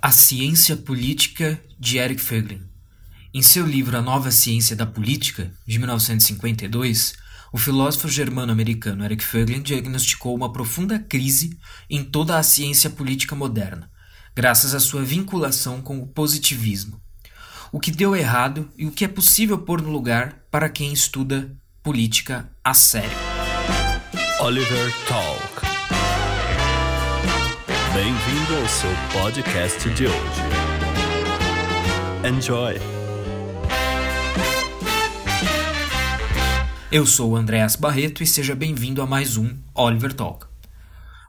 A Ciência Política de Eric Fögling. Em seu livro A Nova Ciência da Política, de 1952, o filósofo germano-americano Eric Fögling diagnosticou uma profunda crise em toda a ciência política moderna, graças à sua vinculação com o positivismo. O que deu errado e o que é possível pôr no lugar para quem estuda política a sério. Oliver Talk. Bem-vindo ao seu podcast de hoje. Enjoy! Eu sou o Andréas Barreto e seja bem-vindo a mais um Oliver Talk.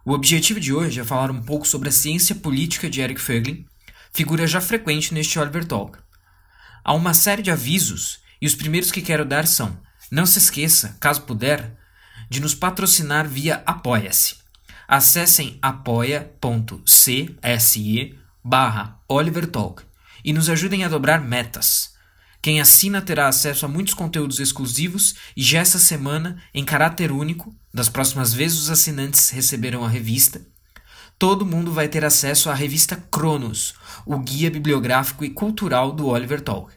O objetivo de hoje é falar um pouco sobre a ciência política de Eric Fögling, figura já frequente neste Oliver Talk. Há uma série de avisos e os primeiros que quero dar são: não se esqueça, caso puder, de nos patrocinar via Apoia-se. Acessem apoia.cse barra e nos ajudem a dobrar metas. Quem assina terá acesso a muitos conteúdos exclusivos e já essa semana, em caráter único, das próximas vezes os assinantes receberão a revista, todo mundo vai ter acesso à revista Cronos, o guia bibliográfico e cultural do Oliver Talk.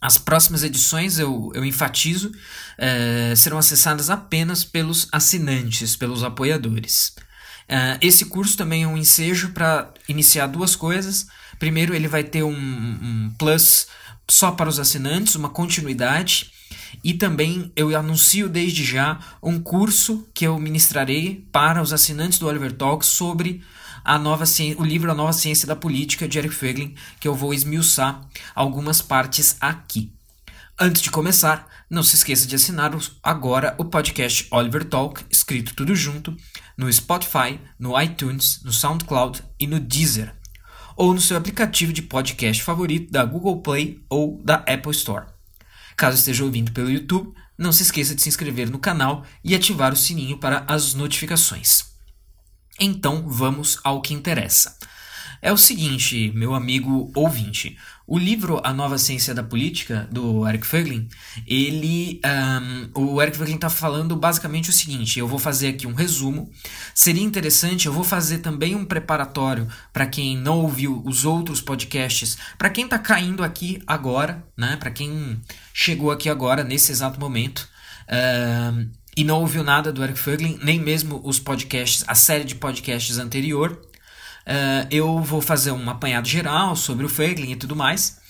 As próximas edições, eu, eu enfatizo, é, serão acessadas apenas pelos assinantes, pelos apoiadores. É, esse curso também é um ensejo para iniciar duas coisas. Primeiro, ele vai ter um, um plus só para os assinantes, uma continuidade. E também eu anuncio desde já um curso que eu ministrarei para os assinantes do Oliver Talk sobre a nova o livro A Nova Ciência da Política de Eric Fögling, que eu vou esmiuçar algumas partes aqui. Antes de começar, não se esqueça de assinar agora o podcast Oliver Talk, escrito tudo junto, no Spotify, no iTunes, no SoundCloud e no Deezer, ou no seu aplicativo de podcast favorito da Google Play ou da Apple Store. Caso esteja ouvindo pelo YouTube, não se esqueça de se inscrever no canal e ativar o sininho para as notificações. Então vamos ao que interessa. É o seguinte, meu amigo ouvinte, o livro A Nova Ciência da Política, do Eric Fögling, ele, um, o Eric Fögling está falando basicamente o seguinte, eu vou fazer aqui um resumo, seria interessante, eu vou fazer também um preparatório para quem não ouviu os outros podcasts, para quem está caindo aqui agora, né, para quem chegou aqui agora, nesse exato momento, um, e não ouviu nada do Eric Fögling, nem mesmo os podcasts, a série de podcasts anterior, uh, eu vou fazer um apanhado geral sobre o Fögling e tudo mais.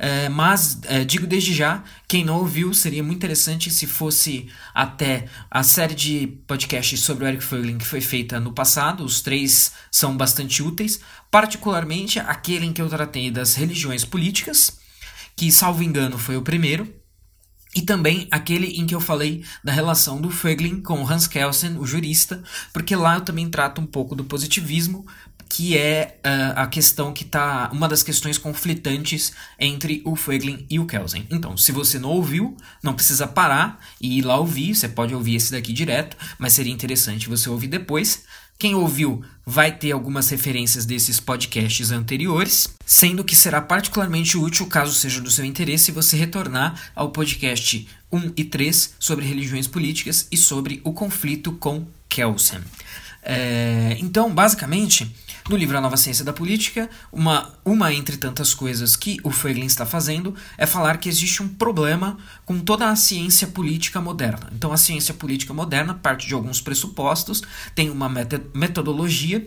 Uh, mas uh, digo desde já, quem não ouviu, seria muito interessante se fosse até a série de podcasts sobre o Eric Fögling que foi feita no passado. Os três são bastante úteis, particularmente aquele em que eu tratei das religiões políticas, que, salvo engano, foi o primeiro. E também aquele em que eu falei da relação do Fögling com Hans Kelsen, o jurista, porque lá eu também trato um pouco do positivismo, que é uh, a questão que está uma das questões conflitantes entre o Fögling e o Kelsen. Então, se você não ouviu, não precisa parar e ir lá ouvir, você pode ouvir esse daqui direto, mas seria interessante você ouvir depois. Quem ouviu vai ter algumas referências desses podcasts anteriores, sendo que será particularmente útil, caso seja do seu interesse, você retornar ao podcast 1 e 3 sobre religiões políticas e sobre o conflito com Kelsen. É, então, basicamente, no livro A Nova Ciência da Política, uma, uma entre tantas coisas que o Feiglin está fazendo é falar que existe um problema com toda a ciência política moderna. Então, a ciência política moderna parte de alguns pressupostos, tem uma metodologia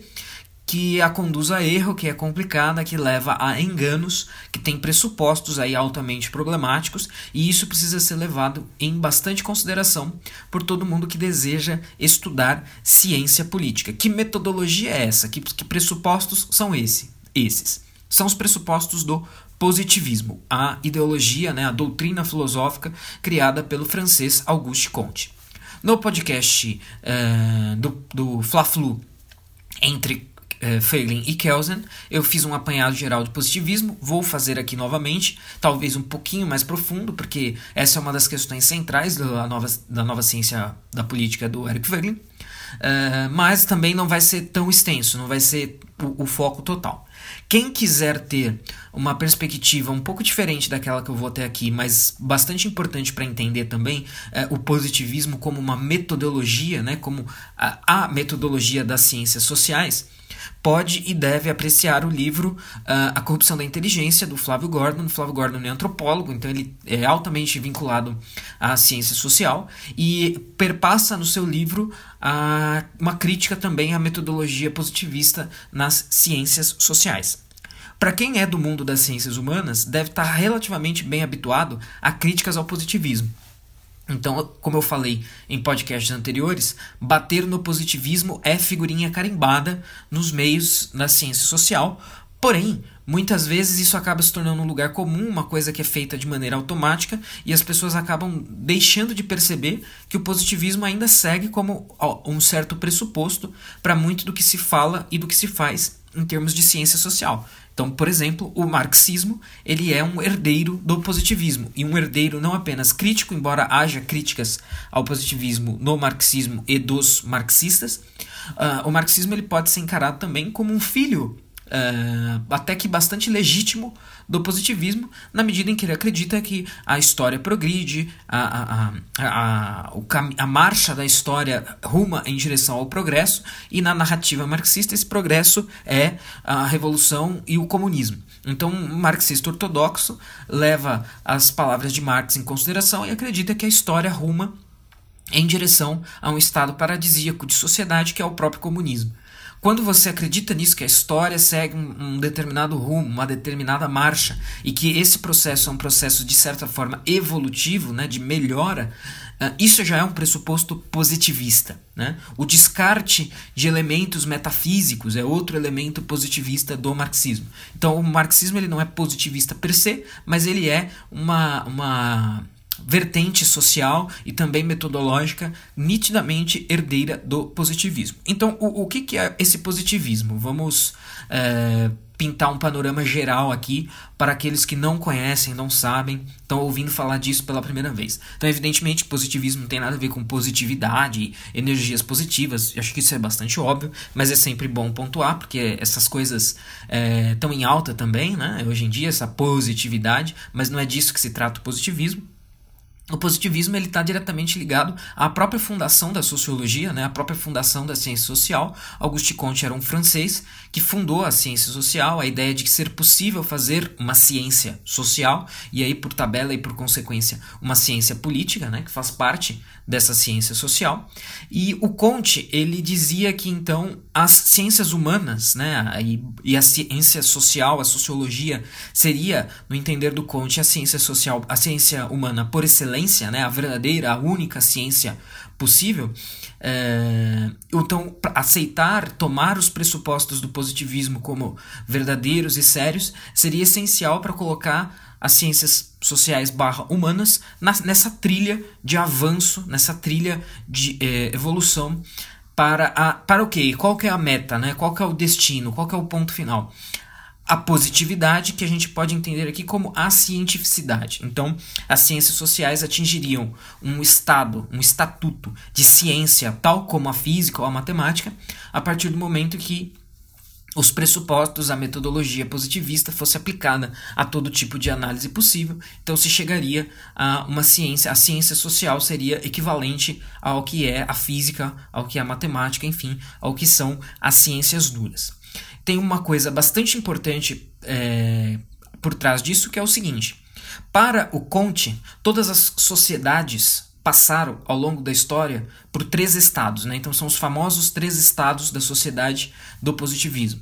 que a conduz a erro, que é complicada, que leva a enganos, que tem pressupostos aí altamente problemáticos, e isso precisa ser levado em bastante consideração por todo mundo que deseja estudar ciência política. Que metodologia é essa? Que, que pressupostos são esse, esses? São os pressupostos do positivismo, a ideologia, né, a doutrina filosófica criada pelo francês Auguste Comte. No podcast uh, do, do Fla-Flu, entre uh, e Kelsen, eu fiz um apanhado geral de positivismo, vou fazer aqui novamente, talvez um pouquinho mais profundo, porque essa é uma das questões centrais da nova, da nova ciência da política do Eric Feiglin, uh, mas também não vai ser tão extenso, não vai ser o, o foco total. Quem quiser ter uma perspectiva um pouco diferente daquela que eu vou ter aqui, mas bastante importante para entender também é, o positivismo como uma metodologia, né, como a, a metodologia das ciências sociais, pode e deve apreciar o livro uh, A Corrupção da Inteligência, do Flávio Gordon. Flávio Gordon é antropólogo, então ele é altamente vinculado à ciência social e perpassa no seu livro uh, uma crítica também à metodologia positivista nas ciências sociais. Para quem é do mundo das ciências humanas, deve estar relativamente bem habituado a críticas ao positivismo. Então, como eu falei em podcasts anteriores, bater no positivismo é figurinha carimbada nos meios da ciência social, porém, muitas vezes isso acaba se tornando um lugar comum, uma coisa que é feita de maneira automática, e as pessoas acabam deixando de perceber que o positivismo ainda segue como um certo pressuposto para muito do que se fala e do que se faz em termos de ciência social. Então, por exemplo, o marxismo ele é um herdeiro do positivismo. E um herdeiro não apenas crítico, embora haja críticas ao positivismo no marxismo e dos marxistas, uh, o marxismo ele pode ser encarado também como um filho uh, até que bastante legítimo do positivismo, na medida em que ele acredita que a história progride, a, a, a, a, marcha da história ruma em direção ao progresso, e na narrativa marxista esse progresso é a revolução e o comunismo. Então, um marxista ortodoxo leva as palavras de Marx em consideração e acredita que a história ruma em direção a um estado paradisíaco de sociedade que é o próprio comunismo. Quando você acredita nisso, que a história segue um, determinado rumo, uma determinada marcha, e que esse processo é um processo de certa forma evolutivo, né, de melhora, uh, isso já é um pressuposto positivista. Né? O descarte de elementos metafísicos é outro elemento positivista do marxismo. Então, o marxismo ele não é positivista per se, mas ele é uma. uma vertente social e também metodológica nitidamente herdeira do positivismo. Então, o, o que, que é esse positivismo? Vamos é, pintar um panorama geral aqui para aqueles que não conhecem, não sabem, estão ouvindo falar disso pela primeira vez. Então, evidentemente, positivismo não tem nada a ver com positividade, energias positivas, acho que isso é bastante óbvio, mas é sempre bom pontuar, porque essas coisas estão é, em alta também, né? Hoje em dia, essa positividade, mas não é disso que se trata o positivismo. O positivismo ele está diretamente ligado à própria fundação da sociologia, né, à própria fundação da ciência social. Auguste Comte era um francês que fundou a ciência social, a ideia de que ser possível fazer uma ciência social e aí por tabela e por consequência uma ciência política, né, que faz parte dessa ciência social. E o Comte ele dizia que então as ciências humanas, né, e, e a ciência social, a sociologia seria, no entender do Comte, a ciência social, a ciência humana por excelência né, a verdadeira, a única ciência possível, é, então aceitar, tomar os pressupostos do positivismo como verdadeiros e sérios seria essencial para colocar as ciências sociais barra humanas na, nessa trilha de avanço, nessa trilha de é, evolução para, a, para o quê? Qual que é a meta, né? qual que é o destino, qual que é o ponto final? a positividade, que a gente pode entender aqui como a cientificidade. Então, as ciências sociais atingiriam um estado, um estatuto de ciência, tal como a física ou a matemática, a partir do momento que os pressupostos, a metodologia positivista fosse aplicada a todo tipo de análise possível, então se chegaria a uma ciência, a ciência social seria equivalente ao que é a física, ao que é a matemática, enfim, ao que são as ciências duras. Tem uma coisa bastante importante é, por trás disso, que é o seguinte: para o Conte, todas as sociedades passaram ao longo da história por três estados, né? então são os famosos três estados da sociedade do positivismo.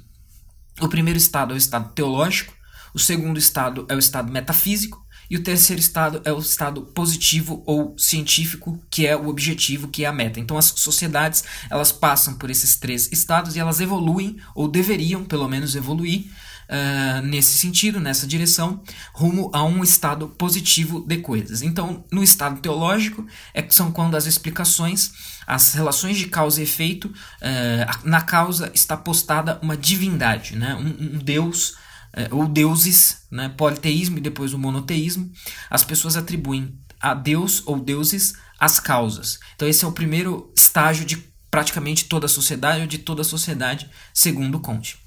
O primeiro estado é o estado teológico, o segundo estado é o estado metafísico e o terceiro estado é o estado positivo ou científico, que é o objetivo, que é a meta. Então as sociedades, elas passam por esses três estados e elas evoluem, ou deveriam pelo menos evoluir, Uh, nesse sentido, nessa direção, rumo a um estado positivo de coisas. Então, no estado teológico, é, são quando as explicações, as relações de causa e efeito, uh, na causa está postada uma divindade, né? um, um Deus é, ou deuses, né, politeísmo e depois o monoteísmo, as pessoas atribuem a Deus ou deuses as causas. Então esse é o primeiro estágio de praticamente toda a sociedade ou de toda a sociedade, segundo Conte.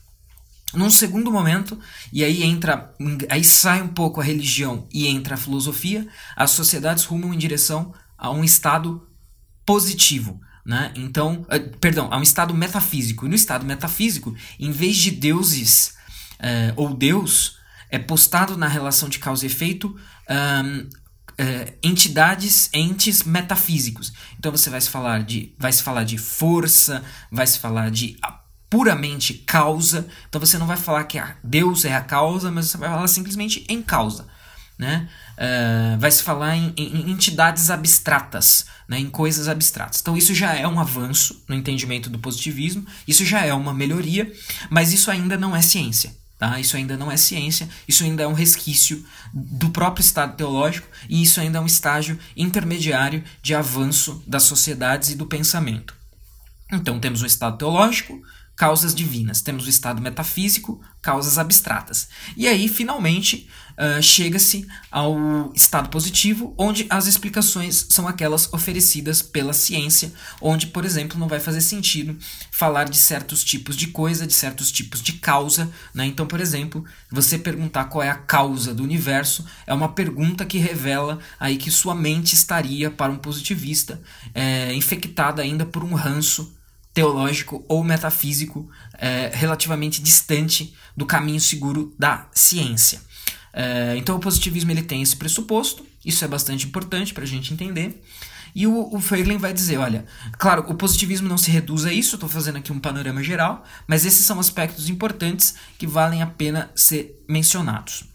Num segundo momento, e aí entra, aí sai um pouco a religião e entra a filosofia, as sociedades rumam em direção a um estado positivo, Né? Então, uh, perdão, a um estado metafísico. E no estado metafísico, em vez de deuses uh, ou Deus, é postado na relação de causa e efeito um, Uh, entidades, entes metafísicos. Então você vai se falar de, vai se falar de força, vai se falar de puramente causa. Então você não vai falar que Deus é a causa, mas você vai falar simplesmente em causa. Né? Uh, vai se falar em, em, entidades abstratas, né? em coisas abstratas. Então isso já é um avanço no entendimento do positivismo, isso já é uma melhoria, mas isso ainda não é ciência. Tá? Isso ainda não é ciência, isso ainda é um resquício do próprio estado teológico e isso ainda é um estágio intermediário de avanço das sociedades e do pensamento. Então temos um estado teológico, causas divinas. Temos o estado metafísico, causas abstratas. E aí, finalmente, uh, chega-se ao estado positivo, onde as explicações são aquelas oferecidas pela ciência, onde, por exemplo, não vai fazer sentido falar de certos tipos de coisa, de certos tipos de causa. Né? Então, por exemplo, você perguntar qual é a causa do universo é uma pergunta que revela aí que sua mente estaria, para um positivista, é, infectada ainda por um ranço teológico ou metafísico é, relativamente distante do caminho seguro da ciência. É, então o positivismo ele tem esse pressuposto, isso é bastante importante para a gente entender. E o, o Feiglin vai dizer, olha, claro, o positivismo não se reduz a isso, estou fazendo aqui um panorama geral, mas esses são aspectos importantes que valem a pena ser mencionados.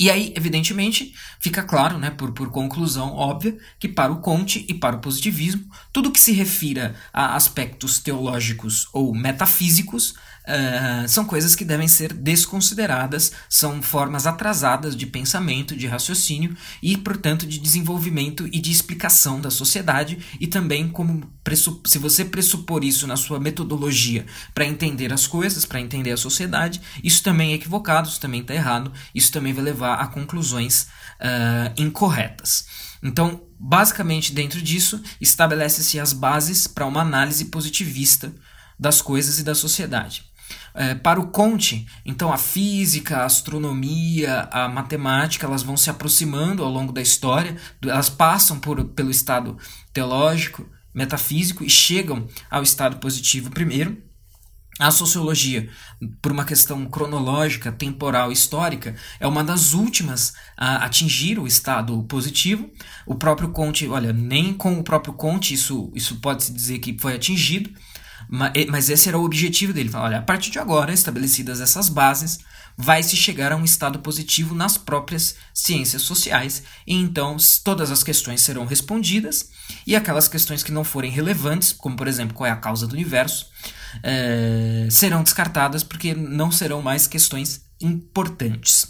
E aí, evidentemente, fica claro, né, por, por conclusão óbvia, que para o Conte e para o positivismo, tudo que se refira a aspectos teológicos ou metafísicos uh, são coisas que devem ser desconsideradas, são formas atrasadas de pensamento, de raciocínio e, portanto, de desenvolvimento e de explicação da sociedade e também como se você pressupor isso na sua metodologia para entender as coisas, para entender a sociedade, isso também é equivocado, isso também está errado, isso também vai levar a conclusões uh, incorretas. Então, basicamente, dentro disso, estabelece-se as bases para uma análise positivista das coisas e da sociedade. É, para o Conte, então a física, a astronomia, a matemática, elas vão se aproximando ao longo da história, elas passam por, pelo estado teológico, metafísico e chegam ao estado positivo primeiro. A sociologia, por uma questão cronológica, temporal, histórica, é uma das últimas a atingir o estado positivo. O próprio Conte, olha, nem com o próprio Conte isso, isso pode-se dizer que foi atingido. Mas esse era o objetivo dele. Falar, olha, a partir de agora, estabelecidas essas bases, vai se chegar a um estado positivo nas próprias ciências sociais, e então todas as questões serão respondidas, e aquelas questões que não forem relevantes, como por exemplo qual é a causa do universo, é, serão descartadas porque não serão mais questões importantes.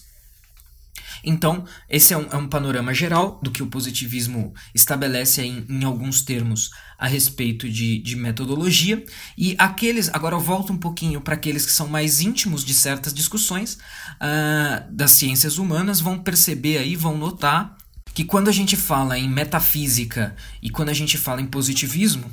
Então, esse é um, é um, panorama geral do que o positivismo estabelece em, em alguns termos a respeito de, de, metodologia. E aqueles, agora eu volto um pouquinho para aqueles que são mais íntimos de certas discussões uh, das ciências humanas, vão perceber aí, vão notar que quando a gente fala em metafísica e quando a gente fala em positivismo,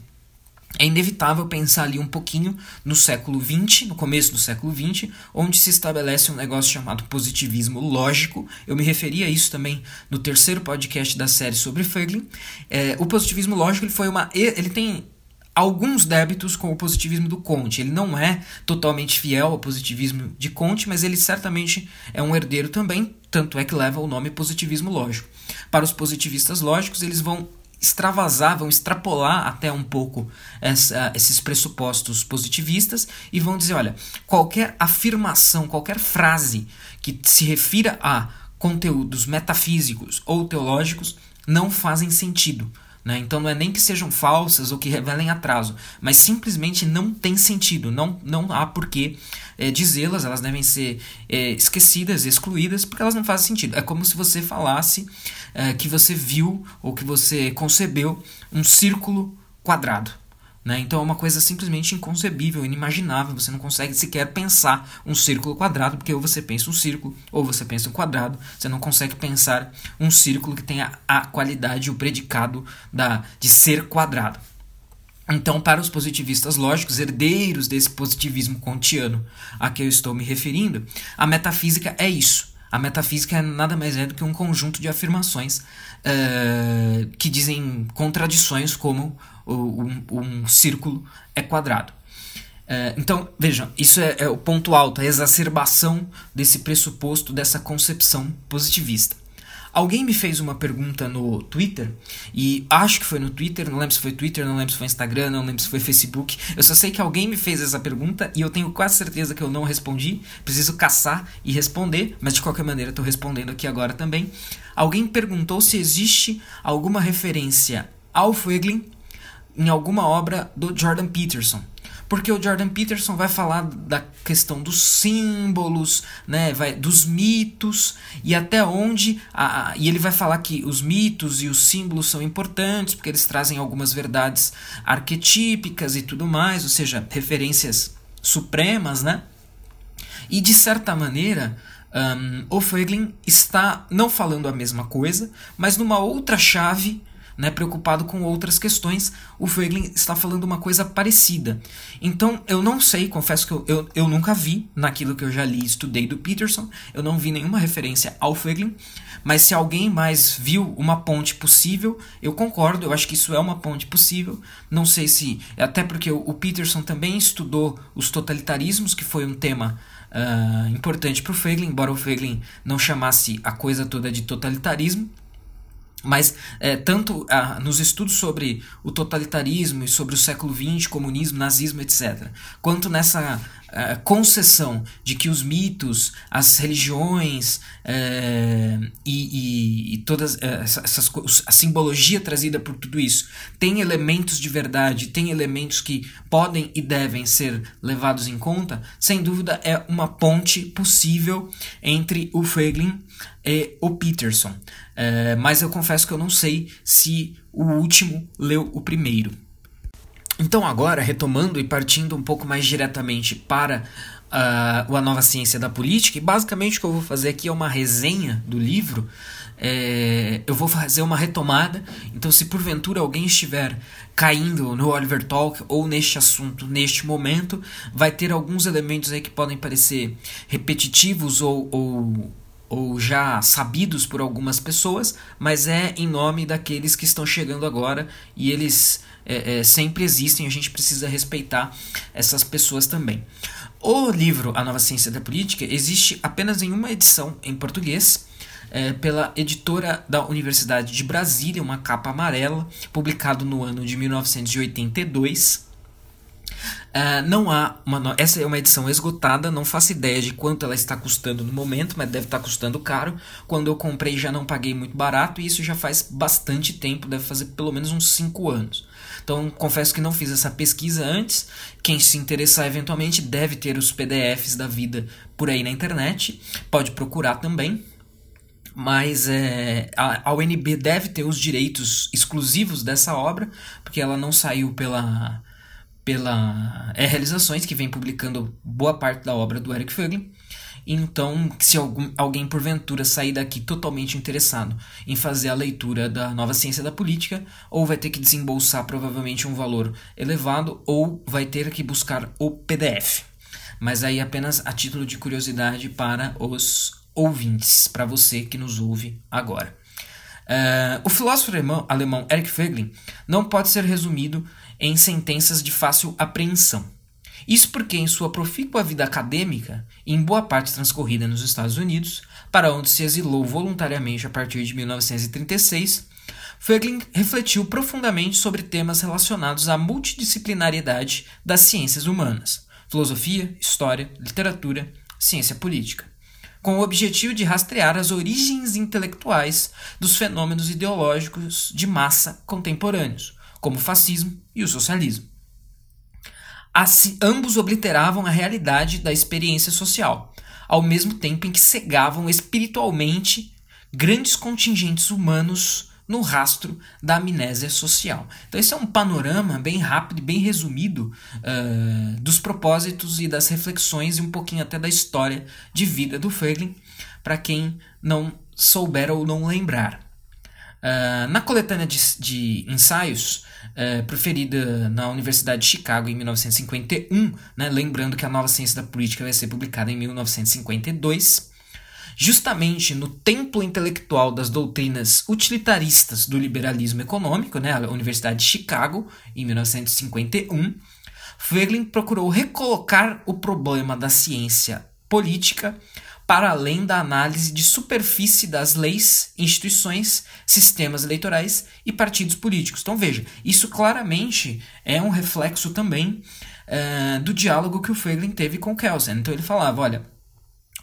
é inevitável pensar ali um pouquinho no século XX, no começo do século XX, onde se estabelece um negócio chamado positivismo lógico. Eu me referi a isso também no terceiro podcast da série sobre Feiglin. É, o positivismo lógico ele foi uma, ele tem alguns débitos com o positivismo do Comte. Ele não é totalmente fiel ao positivismo de Comte, mas ele certamente é um herdeiro também, tanto é que leva o nome positivismo lógico. Para os positivistas lógicos, eles vão extravasar, vão extrapolar até um pouco essa, esses pressupostos positivistas e vão dizer: olha, qualquer afirmação, qualquer frase que se refira a conteúdos metafísicos ou teológicos não fazem sentido. Né? Então não é nem que sejam falsas ou que revelem atraso, mas simplesmente não tem sentido, não, não há porquê é, dizê-las, elas devem ser é, esquecidas, excluídas, porque elas não fazem sentido. É como se você falasse é, que você viu ou que você concebeu um círculo quadrado. Né? Então é uma coisa simplesmente inconcebível, inimaginável. Você não consegue sequer pensar um círculo quadrado, porque ou você pensa um círculo ou você pensa um quadrado. Você não consegue pensar um círculo que tenha a qualidade, o predicado da, de ser quadrado. Então, para os positivistas lógicos, herdeiros desse positivismo kantiano a que eu estou me referindo, a metafísica é isso. A metafísica é nada mais é do que um conjunto de afirmações uh, que dizem contradições como um, um círculo é quadrado. Uh, então, vejam, isso é, é o ponto alto, a exacerbação desse pressuposto, dessa concepção positivista. Alguém me fez uma pergunta no Twitter, e acho que foi no Twitter, não lembro se foi Twitter, não lembro se foi Instagram, não lembro se foi Facebook. Eu só sei que alguém me fez essa pergunta e eu tenho quase certeza que eu não respondi. Preciso caçar e responder, mas de qualquer maneira estou respondendo aqui agora também. Alguém perguntou se existe alguma referência ao Fueglin em alguma obra do Jordan Peterson porque o Jordan Peterson vai falar da questão dos símbolos, né, vai, dos mitos e até onde a, a, e ele vai falar que os mitos e os símbolos são importantes porque eles trazem algumas verdades arquetípicas e tudo mais, ou seja, referências supremas, né? E de certa maneira, um, o Feiglin está não falando a mesma coisa, mas numa outra chave né, preocupado com outras questões, o Feiglin está falando uma coisa parecida. Então, eu não sei, confesso que eu, eu, eu nunca vi naquilo que eu já li e estudei do Peterson, eu não vi nenhuma referência ao Feiglin, mas se alguém mais viu uma ponte possível, eu concordo, eu acho que isso é uma ponte possível. Não sei se. Até porque o, o Peterson também estudou os totalitarismos, que foi um tema uh, importante para o Feiglin, embora o Feiglin não chamasse a coisa toda de totalitarismo. Mas é, tanto ah, nos estudos sobre o totalitarismo e sobre o século XX, comunismo, nazismo, etc., quanto nessa ah, concessão de que os mitos, as religiões é, e, e, e, todas é, essas a simbologia trazida por tudo isso tem elementos de verdade, tem elementos que podem e devem ser levados em conta, sem dúvida é uma ponte possível entre o Feiglin e o Peterson. É, mas eu confesso que eu não sei se o último leu o primeiro. Então, agora, retomando e partindo um pouco mais diretamente para uh, a nova ciência da política, e basicamente o que eu vou fazer aqui é uma resenha do livro. É, eu vou fazer uma retomada. Então, se porventura alguém estiver caindo no Oliver Talk ou neste assunto neste momento, vai ter alguns elementos aí que podem parecer repetitivos ou, ou ou já sabidos por algumas pessoas, mas é em nome daqueles que estão chegando agora e eles é, é, sempre existem, a gente precisa respeitar essas pessoas também. O livro A Nova Ciência da Política existe apenas em uma edição em português. É, pela editora da Universidade de Brasília, uma capa amarela, publicado no ano de 1982. Uh, não há uma. Essa é uma edição esgotada, não faço ideia de quanto ela está custando no momento, mas deve estar custando caro. Quando eu comprei já não paguei muito barato e isso já faz bastante tempo, deve fazer pelo menos uns 5 anos. Então confesso que não fiz essa pesquisa antes. Quem se interessar eventualmente deve ter os PDFs da vida por aí na internet, pode procurar também. Mas é, a, a UNB deve ter os direitos exclusivos dessa obra, porque ela não saiu pela pela é, Realizações, que vem publicando boa parte da obra do Eric Fögling. Então, se algum, alguém porventura sair daqui totalmente interessado em fazer a leitura da nova ciência da política, ou vai ter que desembolsar provavelmente um valor elevado, ou vai ter que buscar o PDF. Mas aí apenas a título de curiosidade para os ouvintes, para você que nos ouve agora. Uh, o filósofo alemão, alemão Eric Fögling não pode ser resumido em sentenças de fácil apreensão. Isso porque, em sua profícua vida acadêmica, em boa parte transcorrida nos Estados Unidos, para onde se exilou voluntariamente a partir de 1936, Fögling refletiu profundamente sobre temas relacionados à multidisciplinariedade das ciências humanas, filosofia, história, literatura, ciência política, com o objetivo de rastrear as origens intelectuais dos fenômenos ideológicos de massa contemporâneos, como o fascismo e o socialismo. Assim, ambos obliteravam a realidade da experiência social, ao mesmo tempo em que cegavam espiritualmente grandes contingentes humanos no rastro da amnésia social. Então, esse é um panorama bem rápido e bem resumido uh, dos propósitos e das reflexões e um pouquinho até da história de vida do Feiglin, para quem não souber ou não lembrar. Uh, na coletânea de, de ensaios, uh, proferida na Universidade de Chicago em 1951, né, lembrando que a nova ciência da política vai ser publicada em 1952, justamente no templo intelectual das doutrinas utilitaristas do liberalismo econômico, né, a Universidade de Chicago, em 1951, Feiglin procurou recolocar o problema da ciência política para além da análise de superfície das leis, instituições, sistemas eleitorais e partidos políticos. Então veja, isso claramente é um reflexo também uh, do diálogo que o Feiglin teve com Kelsen. Então ele falava, olha,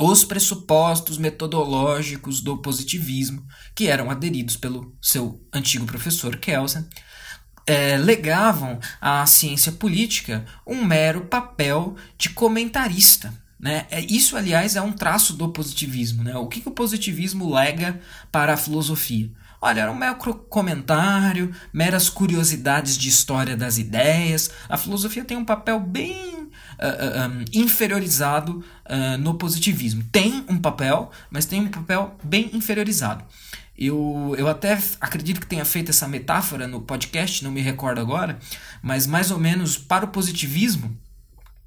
os pressupostos metodológicos do positivismo, que eram aderidos pelo seu antigo professor Kelsen, é, legavam à ciência política um mero papel de comentarista. Né? É, isso, aliás, é um traço do positivismo. Né? O que, que o positivismo lega para a filosofia? Olha, era um mero comentário, meras curiosidades de história das ideias. A filosofia tem um papel bem uh, uh, um, inferiorizado uh, no positivismo. Tem um papel, mas tem um papel bem inferiorizado. Eu, eu até acredito que tenha feito essa metáfora no podcast, não me recordo agora, mas mais ou menos para o positivismo,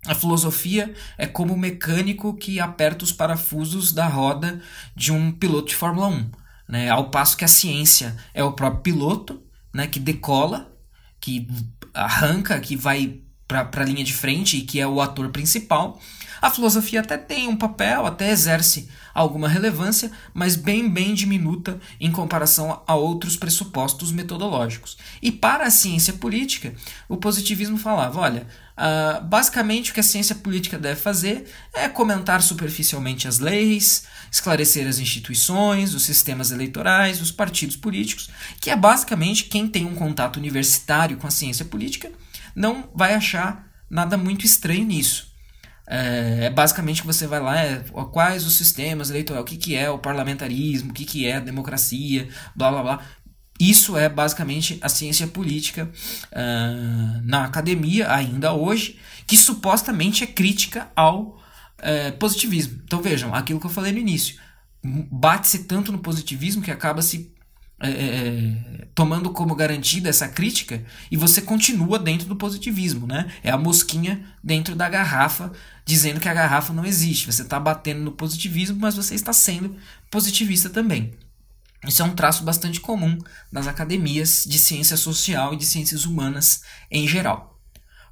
a filosofia é como o mecânico que aperta os parafusos da roda de um piloto de Fórmula 1. Né? Ao passo que a ciência é o próprio piloto né? que decola, que arranca, que vai para a linha de frente e que é o ator principal. A filosofia até tem um papel, até exerce alguma relevância, mas bem, bem diminuta em comparação a outros pressupostos metodológicos. E para a ciência política, o positivismo falava: olha, uh, basicamente o que a ciência política deve fazer é comentar superficialmente as leis, esclarecer as instituições, os sistemas eleitorais, os partidos políticos, que é basicamente quem tem um contato universitário com a ciência política não vai achar nada muito estranho nisso. É, é, basicamente que você vai lá, é, quais os sistemas eleitorais, o que, que é o parlamentarismo, o que, que é a democracia, blá blá blá. Isso é basicamente a ciência política uh, na academia, ainda hoje, que supostamente é crítica ao uh, positivismo. Então vejam, aquilo que eu falei no início. Bate-se tanto no positivismo que acaba se é, tomando como garantida essa crítica e você continua dentro do positivismo, né? É a mosquinha dentro da garrafa dizendo que a garrafa não existe. Você está batendo no positivismo, mas você está sendo positivista também. Isso é um traço bastante comum das academias de ciência social e de ciências humanas em geral.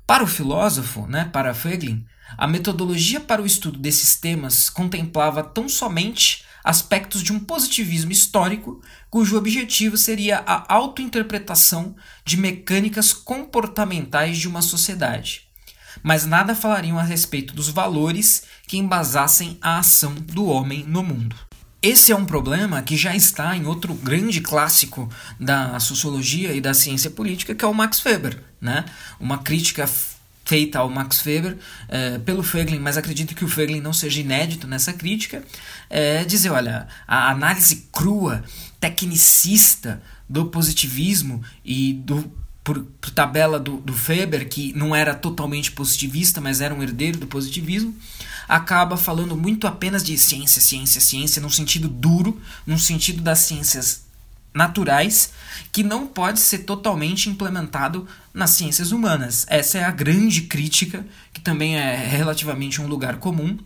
Para o filósofo, né, para Feiglin, a metodologia para o estudo desses temas contemplava tão somente aspectos de um positivismo histórico, cujo objetivo seria a autointerpretação de mecânicas comportamentais de uma sociedade. Mas nada falariam a respeito dos valores que embasassem a ação do homem no mundo. Esse é um problema que já está em outro grande clássico da sociologia e da ciência política, que é o Max Weber. Né? Uma crítica feita ao Max Weber é, pelo Feiglin, mas acredito que o Feiglin não seja inédito nessa crítica, é dizer, olha, a análise crua, tecnicista do positivismo e do por, por tabela do, do Weber, que não era totalmente positivista, mas era um herdeiro do positivismo, acaba falando muito apenas de ciência, ciência, ciência, num sentido duro, num sentido das ciências naturais que não pode ser totalmente implementado nas ciências humanas. Essa é a grande crítica, que também é relativamente um lugar comum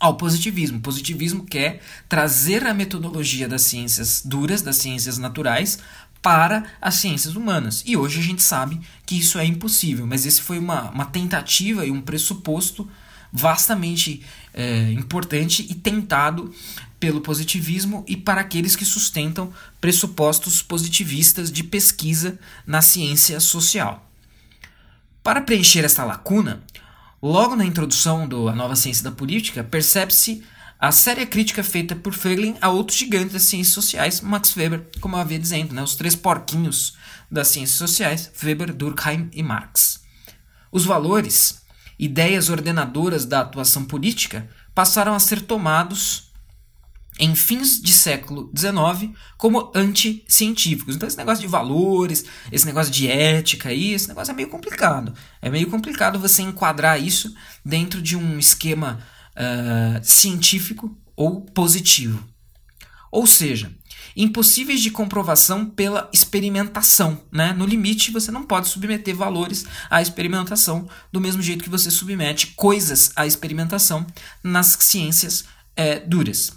ao positivismo. O positivismo quer trazer a metodologia das ciências duras, das ciências naturais, para as ciências humanas. E hoje a gente sabe que isso é impossível, mas esse foi uma, uma tentativa e um pressuposto vastamente é, importante e tentado pelo positivismo e para aqueles que sustentam pressupostos positivistas de pesquisa na ciência social. Para preencher esta lacuna, logo na introdução da nova ciência da política, percebe-se a séria crítica feita por Feiglin a outros gigantes das ciências sociais, Max Weber, como eu havia dizendo, né, os três porquinhos das ciências sociais, Weber, Durkheim e Marx. Os valores, ideias ordenadoras da atuação política, passaram a ser tomados em fins de século XIX como anticientíficos. Então, esse negócio de valores, esse negócio de ética aí, esse negócio é meio complicado. É meio complicado você enquadrar isso dentro de um esquema uh, científico ou positivo. Ou seja, impossíveis de comprovação pela experimentação. Né? No limite, você não pode submeter valores à experimentação do mesmo jeito que você submete coisas à experimentação nas ciências é, duras.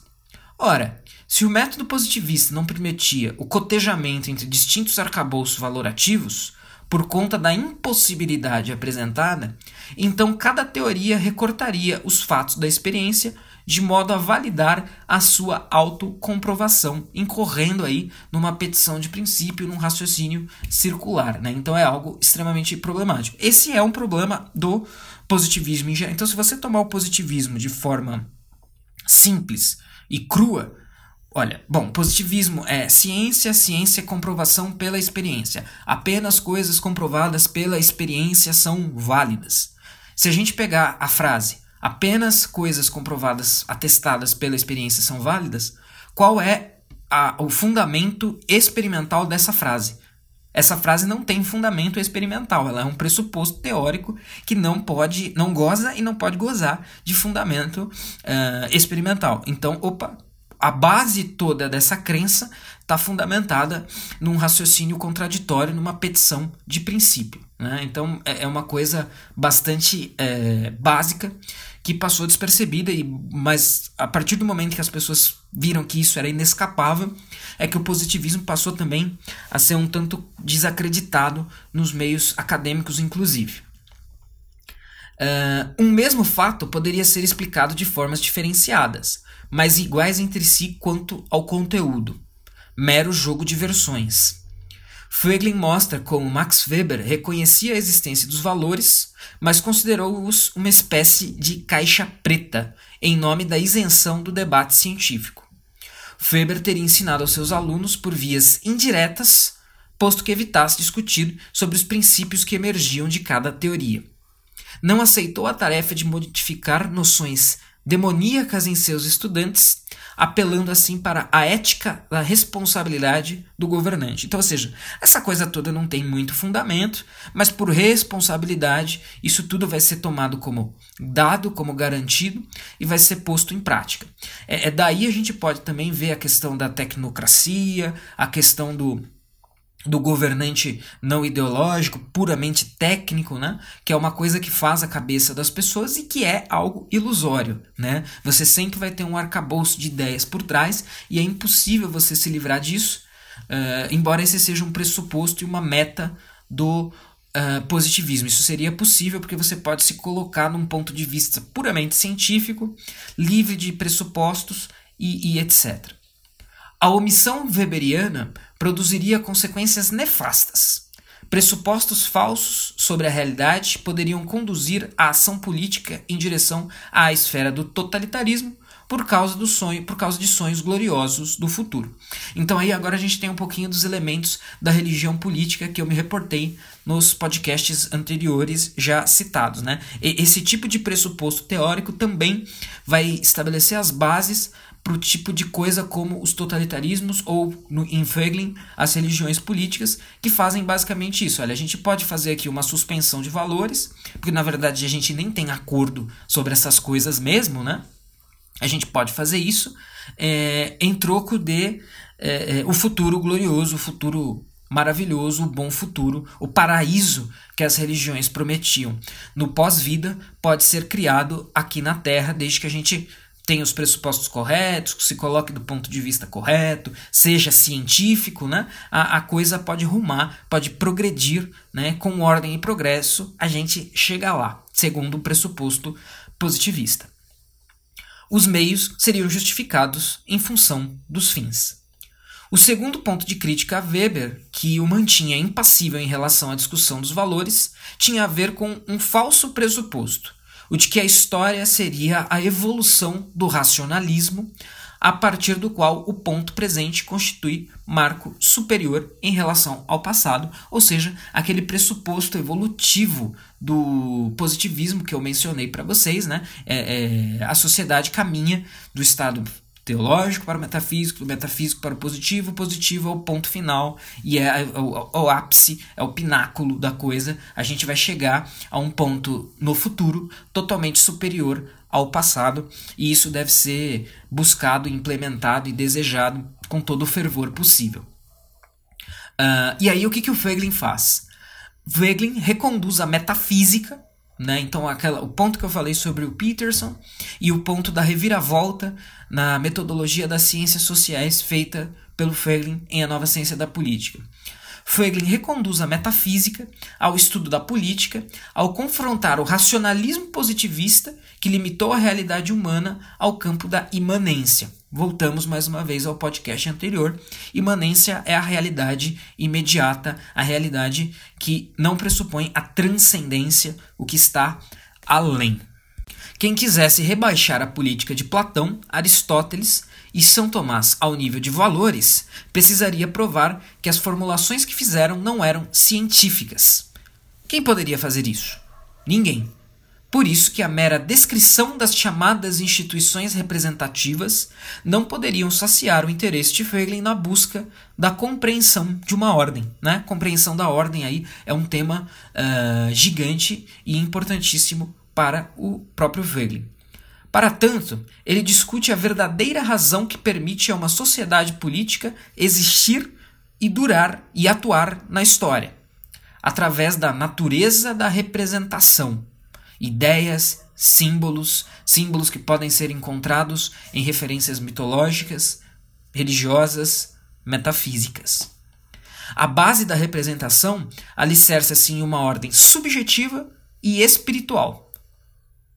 Ora, se o método positivista não permitia o cotejamento entre distintos arcabouços valorativos, por conta da impossibilidade apresentada, então cada teoria recortaria os fatos da experiência de modo a validar a sua autocomprovação, incorrendo aí numa petição de princípio, num raciocínio circular. Né? Então é algo extremamente problemático. Esse é um problema do positivismo em geral. Então, se você tomar o positivismo de forma simples e crua, Olha, bom, positivismo é ciência, ciência é comprovação pela experiência. Apenas coisas comprovadas pela experiência são válidas. Se a gente pegar a frase apenas coisas comprovadas, atestadas pela experiência são válidas, qual é a, o fundamento experimental dessa frase? Essa frase não tem fundamento experimental, ela é um pressuposto teórico que não pode, não goza e não pode gozar de fundamento uh, experimental. Então, opa, a base toda dessa crença está fundamentada num raciocínio contraditório, numa petição de princípio. Né? Então é, é uma coisa bastante é, básica que passou despercebida, e, mas a partir do momento que as pessoas viram que isso era inescapável, é que o positivismo passou também a ser um tanto desacreditado nos meios acadêmicos, inclusive. Uh, um mesmo fato poderia ser explicado de formas diferenciadas mas iguais entre si quanto ao conteúdo. Mero jogo de versões. Fögling mostra como Max Weber reconhecia a existência dos valores, mas considerou-os uma espécie de caixa preta, em nome da isenção do debate científico. Weber teria ensinado aos seus alunos por vias indiretas, posto que evitasse discutir sobre os princípios que emergiam de cada teoria. Não aceitou a tarefa de modificar noções demoníacas em seus estudantes, apelando assim para a ética da responsabilidade do governante. Então, ou seja, essa coisa toda não tem muito fundamento, mas por responsabilidade, isso tudo vai ser tomado como dado, como garantido e vai ser posto em prática. É, é daí a gente pode também ver a questão da tecnocracia, a questão do do governante não ideológico, puramente técnico, né? Que é uma coisa que faz a cabeça das pessoas e que é algo ilusório, né? Você sempre vai ter um arcabouço de ideias por trás e é impossível você se livrar disso, uh, embora esse seja um pressuposto e uma meta do uh, positivismo. Isso seria possível porque você pode se colocar num ponto de vista puramente científico, livre de pressupostos e, e etc. A omissão weberiana produziria consequências nefastas. Pressupostos falsos sobre a realidade poderiam conduzir a ação política em direção à esfera do totalitarismo por causa do sonho, por causa de sonhos gloriosos do futuro. Então aí agora a gente tem um pouquinho dos elementos da religião política que eu me reportei nos podcasts anteriores já citados, né? E esse tipo de pressuposto teórico também vai estabelecer as bases para o tipo de coisa como os totalitarismos ou, no, em Fögling, as religiões políticas, que fazem basicamente isso. Olha, a gente pode fazer aqui uma suspensão de valores, porque na verdade a gente nem tem acordo sobre essas coisas mesmo, né? A gente pode fazer isso é, em troco de é, é, o futuro glorioso, o futuro maravilhoso, o bom futuro, o paraíso que as religiões prometiam no pós-vida pode ser criado aqui na Terra, desde que a gente tenha os pressupostos corretos, se coloque do ponto de vista correto, seja científico, né? A, a coisa pode rumar, pode progredir, né? Com ordem e progresso, a gente chega lá, segundo o pressuposto positivista. Os meios seriam justificados em função dos fins. O segundo ponto de crítica a Weber, que o mantinha impassível em relação à discussão dos valores, tinha a ver com um falso pressuposto o de que a história seria a evolução do racionalismo, a partir do qual o ponto presente constitui marco superior em relação ao passado, ou seja, aquele pressuposto evolutivo do positivismo que eu mencionei para vocês, né? É, é, a sociedade caminha do estado teológico para o metafísico, do metafísico para o positivo, o positivo é o ponto final e é o, o, o, ápice, é o pináculo da coisa. A gente vai chegar a um ponto no futuro totalmente superior ao passado e isso deve ser buscado, implementado e desejado com todo o fervor possível. Uh, e aí o que, que o Wegelin faz? Wegelin reconduz a metafísica né? Então, aquela, o ponto que eu falei sobre o Peterson e o ponto da reviravolta na metodologia das ciências sociais feita pelo Feiglin em A Nova Ciência da Política. Feiglin reconduz a metafísica ao estudo da política ao confrontar o racionalismo positivista que limitou a realidade humana ao campo da imanência. Voltamos mais uma vez ao podcast anterior. Imanência é a realidade imediata, a realidade que não pressupõe a transcendência, o que está além. Quem quisesse rebaixar a política de Platão, Aristóteles e São Tomás ao nível de valores, precisaria provar que as formulações que fizeram não eram científicas. Quem poderia fazer isso? Ninguém. Por isso que a mera descrição das chamadas instituições representativas não poderiam saciar o interesse de Feiglin na busca da compreensão de uma ordem. Né? Compreensão da ordem aí é um tema uh, gigante e importantíssimo para o próprio Feiglin. Para tanto, ele discute a verdadeira razão que permite a uma sociedade política existir e durar e atuar na história, através da natureza da representação, ideias, símbolos, símbolos que podem ser encontrados em referências mitológicas, religiosas, metafísicas. A base da representação alicerça-se em uma ordem subjetiva e espiritual,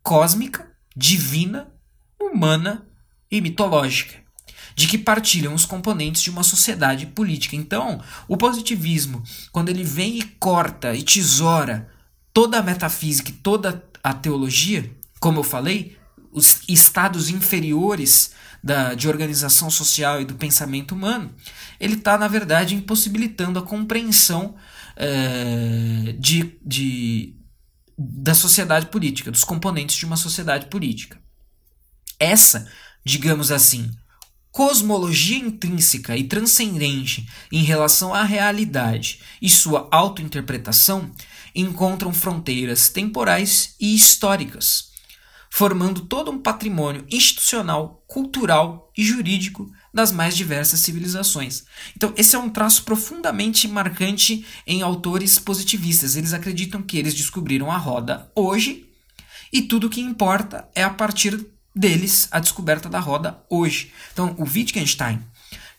cósmica divina, humana e mitológica, de que partilham os componentes de uma sociedade política. Então, o positivismo, quando ele vem e corta e tesoura toda a metafísica e toda a teologia, como eu falei, os estados inferiores da, de organização social e do pensamento humano, ele está, na verdade, impossibilitando a compreensão é, de, de, da sociedade política, dos componentes de uma sociedade política. Essa, digamos assim, cosmologia intrínseca e transcendente em relação à realidade e sua autointerpretação encontram fronteiras temporais e históricas, formando todo um patrimônio institucional, cultural e jurídico das mais diversas civilizações. Então, esse é um traço profundamente marcante em autores positivistas. Eles acreditam que eles descobriram a roda hoje e tudo o que importa é a partir deles a descoberta da roda hoje. Então, o Wittgenstein,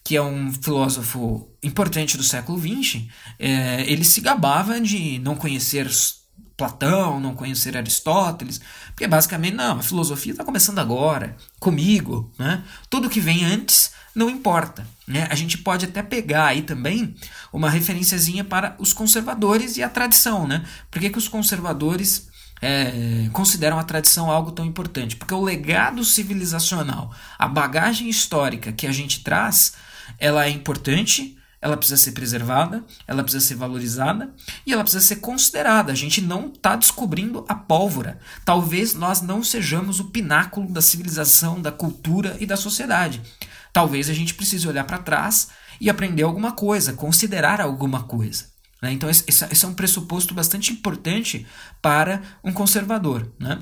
que é um filósofo importante do século XX, é, ele se gabava de não conhecer Platão, não conhecer Aristóteles, porque basicamente, não, a filosofia está começando agora, comigo, né? Tudo que vem antes não importa. Né? A gente pode até pegar aí também uma referenciazinha para os conservadores e a tradição. Né? Por que, que os conservadores é, consideram a tradição algo tão importante? Porque o legado civilizacional, a bagagem histórica que a gente traz, ela é importante, ela precisa ser preservada, ela precisa ser valorizada e ela precisa ser considerada. A gente não está descobrindo a pólvora. Talvez nós não sejamos o pináculo da civilização, da cultura e da sociedade. Talvez a gente precise olhar para trás e aprender alguma coisa, considerar alguma coisa. Né? Então, esse, esse, é um pressuposto bastante importante para um conservador. Né?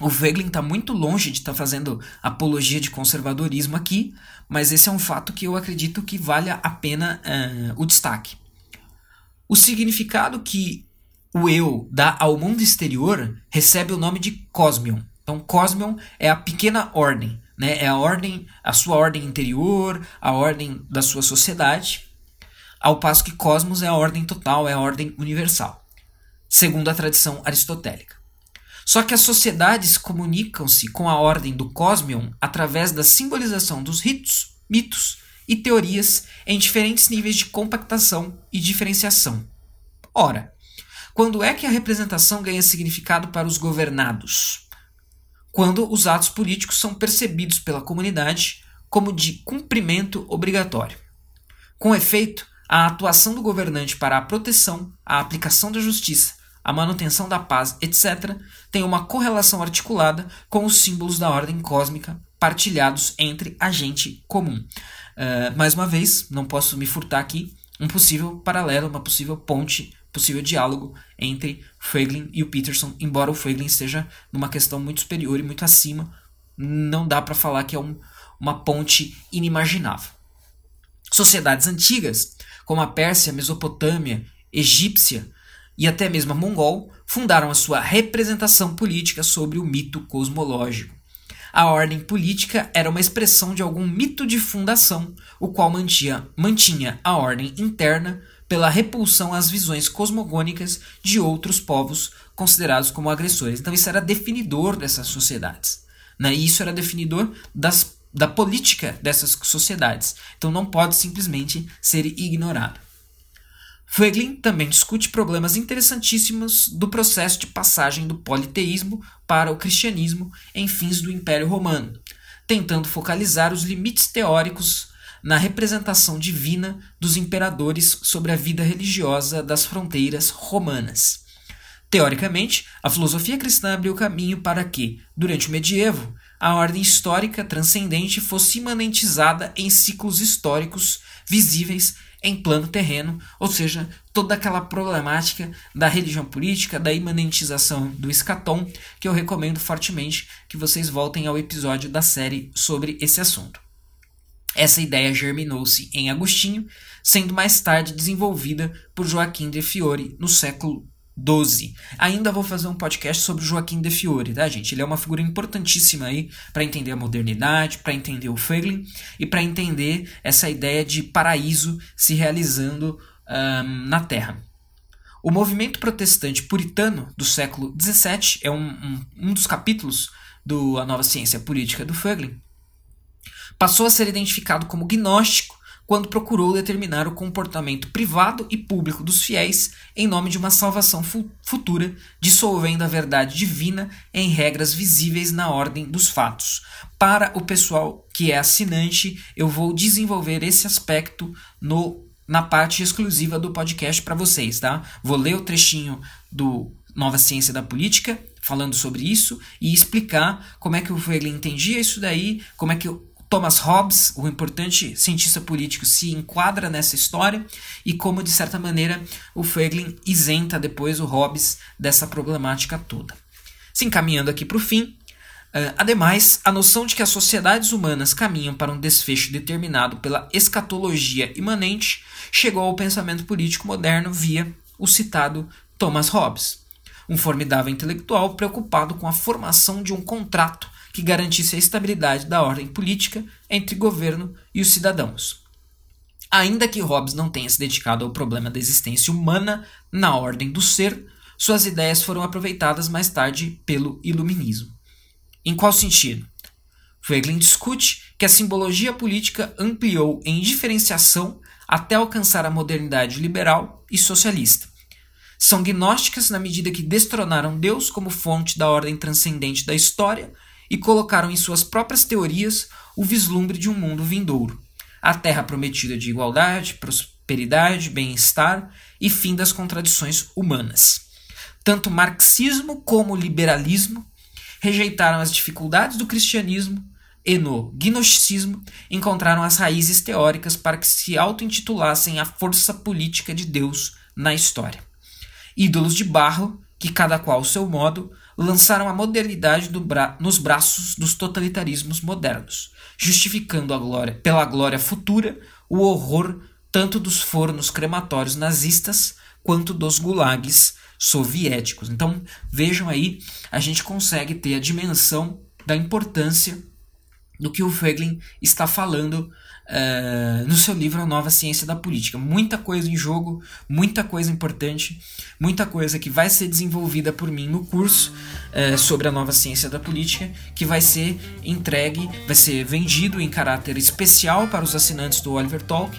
O Weglin está muito longe de estar tá fazendo apologia de conservadorismo aqui, mas esse é um fato que eu acredito que valha a pena uh, o destaque. O significado que o eu dá ao mundo exterior recebe o nome de cosmion. Então, cosmion é a pequena ordem, né? É a ordem, a sua ordem interior, a ordem da sua sociedade, ao passo que cosmos é a ordem total, é a ordem universal, segundo a tradição aristotélica. Só que as sociedades comunicam-se com a ordem do cosmion através da simbolização dos ritos, mitos e teorias em diferentes níveis de compactação e diferenciação. Ora, quando é que a representação ganha significado para os governados? quando os atos políticos são percebidos pela comunidade como de cumprimento obrigatório. Com efeito, a atuação do governante para a proteção, a aplicação da justiça, a manutenção da paz, etc., tem uma correlação articulada com os símbolos da ordem cósmica partilhados entre a gente comum. Uh, mais uma vez, não posso me furtar aqui, um possível paralelo, uma possível ponte possível diálogo entre Feiglin e o Peterson, embora o Feiglin esteja numa questão muito superior e muito acima, não dá para falar que é um, uma ponte inimaginável. Sociedades antigas, como a Pérsia, Mesopotâmia, egípcia, e até mesmo a mongol fundaram a sua representação política sobre o mito cosmológico. A ordem política era uma expressão de algum mito de fundação, o qual mantinha, mantinha a ordem interna pela repulsão às visões cosmogônicas de outros povos considerados como agressores. Então, isso era definidor dessas sociedades. Né? E isso era definidor das, da política dessas sociedades. Então, não pode simplesmente ser ignorado. Voegelin também discute problemas interessantíssimos do processo de passagem do politeísmo para o cristianismo em fins do Império Romano, tentando focalizar os limites teóricos na representação divina dos imperadores sobre a vida religiosa das fronteiras romanas. Teoricamente, a filosofia cristã abriu caminho para que, durante o medievo, a ordem histórica transcendente fosse imanentizada em ciclos históricos visíveis em plano terreno, ou seja, toda aquela problemática da religião política, da imanentização do escatom, que eu recomendo fortemente que vocês voltem ao episódio da série sobre esse assunto. Essa ideia germinou-se em Agostinho, sendo mais tarde desenvolvida por Joaquim de Fiore no século 12. Ainda vou fazer um podcast sobre Joaquim de Fiore, tá, gente? Ele é uma figura importantíssima aí para entender a modernidade, para entender o Feiglin e para entender essa ideia de paraíso se realizando um, na Terra. O movimento protestante puritano do século XVII é um, um, um dos capítulos do A Nova Ciência Política do Feiglin. Passou a ser identificado como gnóstico quando procurou determinar o comportamento privado e público dos fiéis em nome de uma salvação fu futura, dissolvendo a verdade divina em regras visíveis na ordem dos fatos. Para o pessoal que é assinante, eu vou desenvolver esse aspecto no na parte exclusiva do podcast para vocês, tá? Vou ler o trechinho do Nova Ciência da Política falando sobre isso e explicar como é que o Hegel entendia isso daí, como é que Thomas Hobbes, o importante cientista político, se enquadra nessa história e como, de certa maneira, o Feiglin isenta depois o Hobbes dessa problemática toda. Se encaminhando aqui para o fim, uh, ademais, a noção de que as sociedades humanas caminham para um desfecho determinado pela escatologia imanente chegou ao pensamento político moderno via o citado Thomas Hobbes, um formidável intelectual preocupado com a formação de um contrato que garantisse a estabilidade da ordem política entre governo e os cidadãos. Ainda que Hobbes não tenha se dedicado ao problema da existência humana na ordem do ser, suas ideias foram aproveitadas mais tarde pelo Iluminismo. Em qual sentido? Voegelin discute que a simbologia política ampliou em diferenciação até alcançar a modernidade liberal e socialista. São gnósticas na medida que destronaram Deus como fonte da ordem transcendente da história e colocaram em suas próprias teorias o vislumbre de um mundo vindouro, a terra prometida de igualdade, prosperidade, bem-estar e fim das contradições humanas. Tanto marxismo como liberalismo rejeitaram as dificuldades do cristianismo e no gnosticismo encontraram as raízes teóricas para que se auto-intitulassem a força política de Deus na história. Ídolos de barro, que cada qual ao seu modo lançaram a modernidade bra nos braços dos totalitarismos modernos, justificando glória, pela glória futura o horror tanto dos fornos crematórios nazistas quanto dos gulags soviéticos. Então, vejam aí, a gente consegue ter a dimensão da importância do que o Feiglin está falando uh, no seu livro A Nova Ciência da Política. Muita coisa em jogo, muita coisa importante, muita coisa que vai ser desenvolvida por mim no curso uh, sobre a Nova Ciência da Política, que vai ser entregue, vai ser vendido em caráter especial para os assinantes do Oliver Talk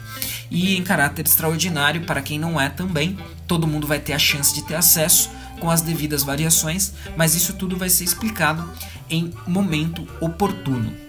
e em caráter extraordinário para quem não é também. Todo mundo vai ter a chance de ter acesso com as devidas variações, mas isso tudo vai ser explicado em momento oportuno.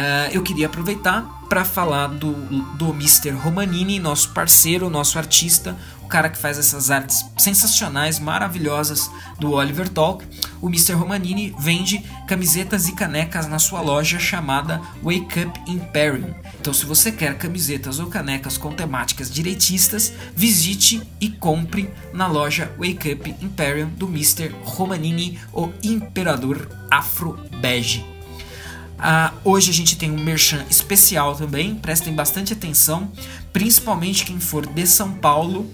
Uh, eu queria aproveitar para falar do, do Mr. Romanini, nosso parceiro, nosso artista, o cara que faz essas artes sensacionais, maravilhosas do Oliver Talk. O Mr. Romanini vende camisetas e canecas na sua loja chamada Wake Up Imperium. Então, se você quer camisetas ou canecas com temáticas direitistas, visite e compre na loja Wake Up Imperium do Mr. Romanini, o Imperador Afro Bege. Ah, hoje a gente tem um merchan especial também, prestem bastante atenção, principalmente quem for de São Paulo.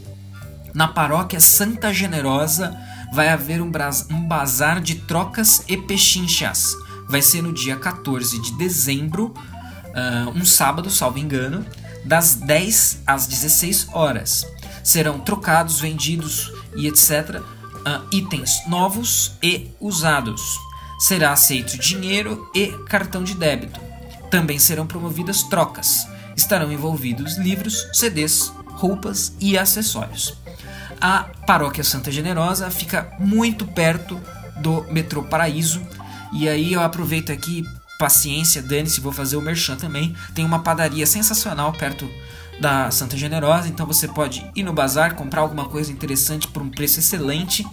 Na paróquia Santa Generosa vai haver um, um bazar de trocas e pechinchas. Vai ser no dia 14 de dezembro, uh, um sábado, salvo engano, das 10 às 16 horas. Serão trocados, vendidos e etc. Uh, itens novos e usados. Será aceito dinheiro e cartão de débito. Também serão promovidas trocas. Estarão envolvidos livros, CDs, roupas e acessórios. A Paróquia Santa Generosa fica muito perto do metrô Paraíso. E aí eu aproveito aqui, paciência, dane-se, vou fazer o merchan também. Tem uma padaria sensacional perto da Santa Generosa, então você pode ir no bazar, comprar alguma coisa interessante por um preço excelente,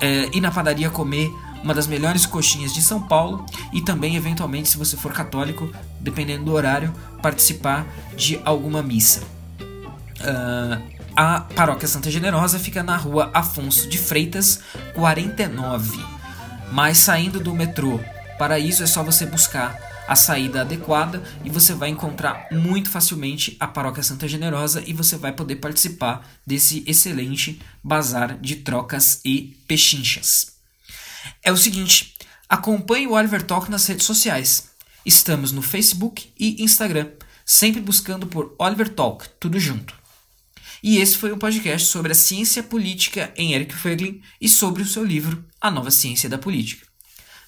é, na padaria comer uma das melhores coxinhas de São Paulo e também, eventualmente, se você for católico, dependendo do horário, participar de alguma missa. Uh, a Paróquia Santa Generosa fica na rua Afonso de Freitas, 49. Mas saindo do metrô Paraíso é só você buscar a saída adequada e você vai encontrar muito facilmente a Paróquia Santa Generosa e você vai poder participar desse excelente bazar de trocas e pechinchas. É o seguinte, acompanhe o Oliver Talk nas redes sociais. Estamos no Facebook e Instagram, sempre buscando por Oliver Talk, tudo junto. E esse foi um podcast sobre a ciência política em Eric Fögling e sobre o seu livro A Nova Ciência da Política.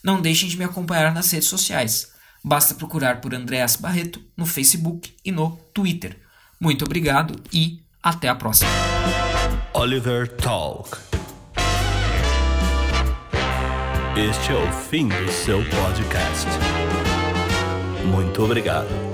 Não deixem de me acompanhar nas redes sociais. Basta procurar por Andreas Barreto no Facebook e no Twitter. Muito obrigado e até a próxima. Oliver Talk. Este é o fim do seu podcast. Muito obrigado.